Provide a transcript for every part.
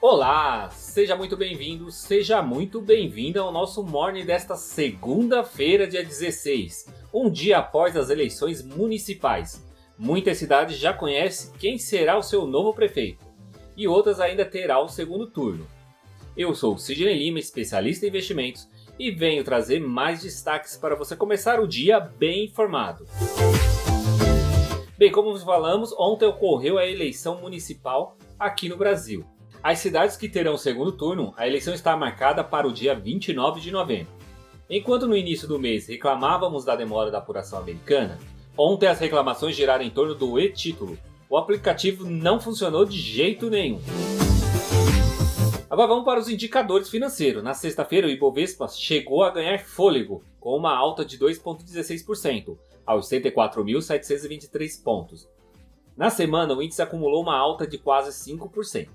Olá, seja muito bem-vindo, seja muito bem-vinda ao nosso morning desta segunda-feira, dia 16, um dia após as eleições municipais. Muitas cidades já conhecem quem será o seu novo prefeito e outras ainda terá o segundo turno. Eu sou Sidney Lima, especialista em investimentos, e venho trazer mais destaques para você começar o dia bem informado. Bem, como falamos, ontem ocorreu a eleição municipal aqui no Brasil. As cidades que terão o segundo turno, a eleição está marcada para o dia 29 de novembro. Enquanto no início do mês reclamávamos da demora da apuração americana, ontem as reclamações giraram em torno do e-título. O aplicativo não funcionou de jeito nenhum. Agora vamos para os indicadores financeiros. Na sexta-feira, o Ibovespa chegou a ganhar fôlego, com uma alta de 2,16%, aos 104.723 pontos. Na semana, o índice acumulou uma alta de quase 5%.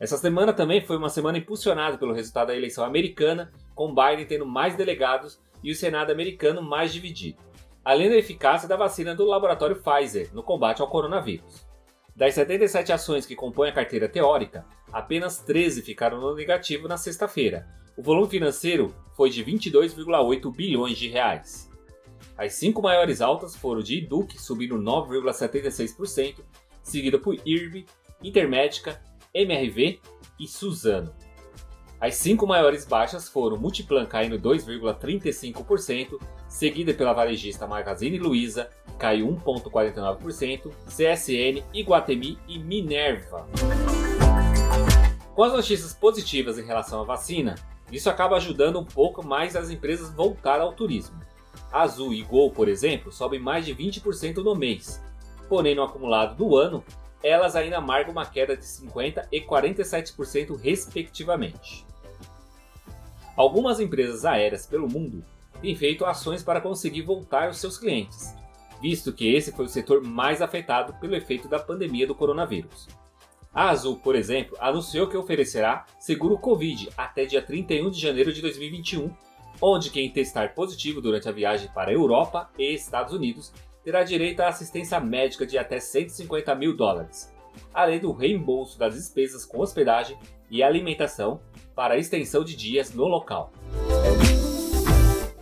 Essa semana também foi uma semana impulsionada pelo resultado da eleição americana, com Biden tendo mais delegados e o Senado americano mais dividido, além da eficácia da vacina do laboratório Pfizer no combate ao coronavírus. Das 77 ações que compõem a carteira teórica, apenas 13 ficaram no negativo na sexta-feira. O volume financeiro foi de 22,8 bilhões de reais. As cinco maiores altas foram de Duke, subindo 9,76%, seguida por IRB, Intermédica, MRV e Suzano. As cinco maiores baixas foram Multiplan caindo 2,35%, seguida pela varejista Magazine Luiza, caiu 1,49%, CSN, Iguatemi e Minerva. Com as notícias positivas em relação à vacina, isso acaba ajudando um pouco mais as empresas voltar ao turismo. Azul e Gol, por exemplo, sobem mais de 20% no mês. Porém, no acumulado do ano, elas ainda marcam uma queda de 50% e 47% respectivamente. Algumas empresas aéreas pelo mundo têm feito ações para conseguir voltar os seus clientes, visto que esse foi o setor mais afetado pelo efeito da pandemia do coronavírus. A Azul, por exemplo, anunciou que oferecerá seguro Covid até dia 31 de janeiro de 2021, onde quem testar positivo durante a viagem para a Europa e Estados Unidos terá direito à assistência médica de até 150 mil dólares, além do reembolso das despesas com hospedagem e alimentação para a extensão de dias no local.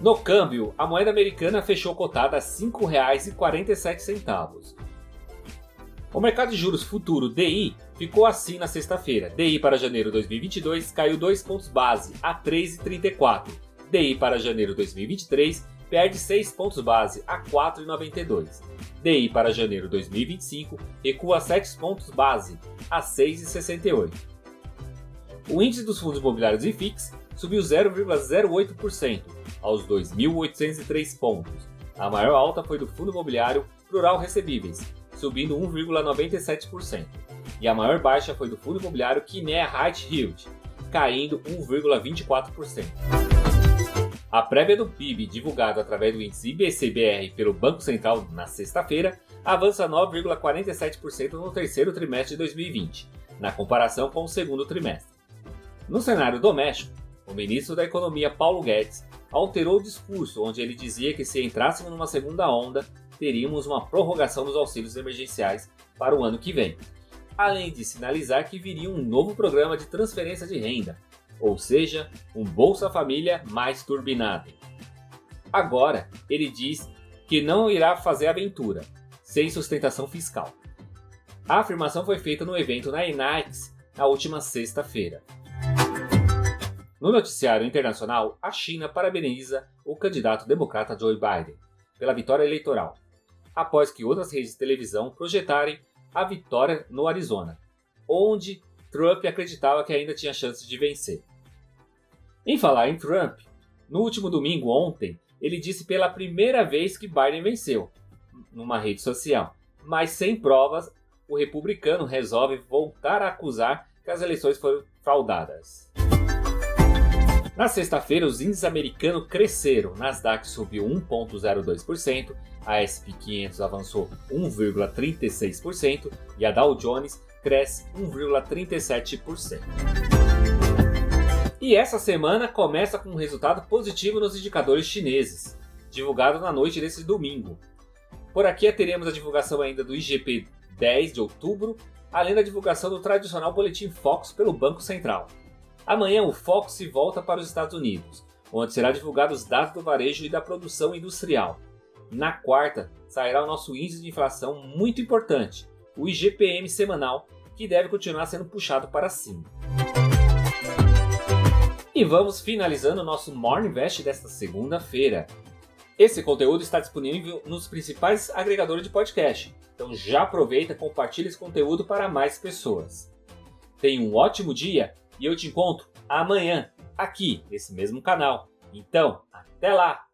No câmbio, a moeda americana fechou cotada a R$ 5,47. O mercado de juros futuro DI ficou assim na sexta-feira. DI para janeiro 2022 caiu 2 pontos base a 3,34. DI para janeiro 2023 perde 6 pontos base a 4,92. DI para janeiro 2025 recua 7 pontos base a 6,68. O índice dos fundos imobiliários IFIX subiu 0,08% aos 2.803 pontos. A maior alta foi do fundo imobiliário Plural Recebíveis, subindo 1,97%. E a maior baixa foi do fundo imobiliário Kinea High Yield, caindo 1,24%. A prévia do PIB, divulgado através do índice IBCBR pelo Banco Central na sexta-feira, avança 9,47% no terceiro trimestre de 2020, na comparação com o segundo trimestre. No cenário doméstico, o ministro da Economia Paulo Guedes alterou o discurso onde ele dizia que se entrássemos numa segunda onda, teríamos uma prorrogação dos auxílios emergenciais para o ano que vem, além de sinalizar que viria um novo programa de transferência de renda, ou seja, um Bolsa Família mais turbinado. Agora, ele diz que não irá fazer aventura, sem sustentação fiscal. A afirmação foi feita no evento na Enax na última sexta-feira. No noticiário internacional, a China parabeniza o candidato democrata Joe Biden pela vitória eleitoral, após que outras redes de televisão projetarem a vitória no Arizona, onde Trump acreditava que ainda tinha chances de vencer. Em falar em Trump, no último domingo, ontem, ele disse pela primeira vez que Biden venceu, numa rede social. Mas sem provas, o republicano resolve voltar a acusar que as eleições foram fraudadas. Na sexta-feira, os índices americanos cresceram. Nasdaq subiu 1,02%, a SP 500 avançou 1,36% e a Dow Jones cresce 1,37%. E essa semana começa com um resultado positivo nos indicadores chineses, divulgado na noite desse domingo. Por aqui teremos a divulgação ainda do IGP 10 de outubro, além da divulgação do tradicional boletim Fox pelo Banco Central. Amanhã o Fox se volta para os Estados Unidos, onde será divulgado os dados do varejo e da produção industrial. Na quarta, sairá o nosso índice de inflação muito importante, o IGPM semanal, que deve continuar sendo puxado para cima. E vamos finalizando o nosso Morning Invest desta segunda-feira. Esse conteúdo está disponível nos principais agregadores de podcast, então já aproveita e compartilha esse conteúdo para mais pessoas. Tenha um ótimo dia e eu te encontro amanhã, aqui nesse mesmo canal. Então, até lá!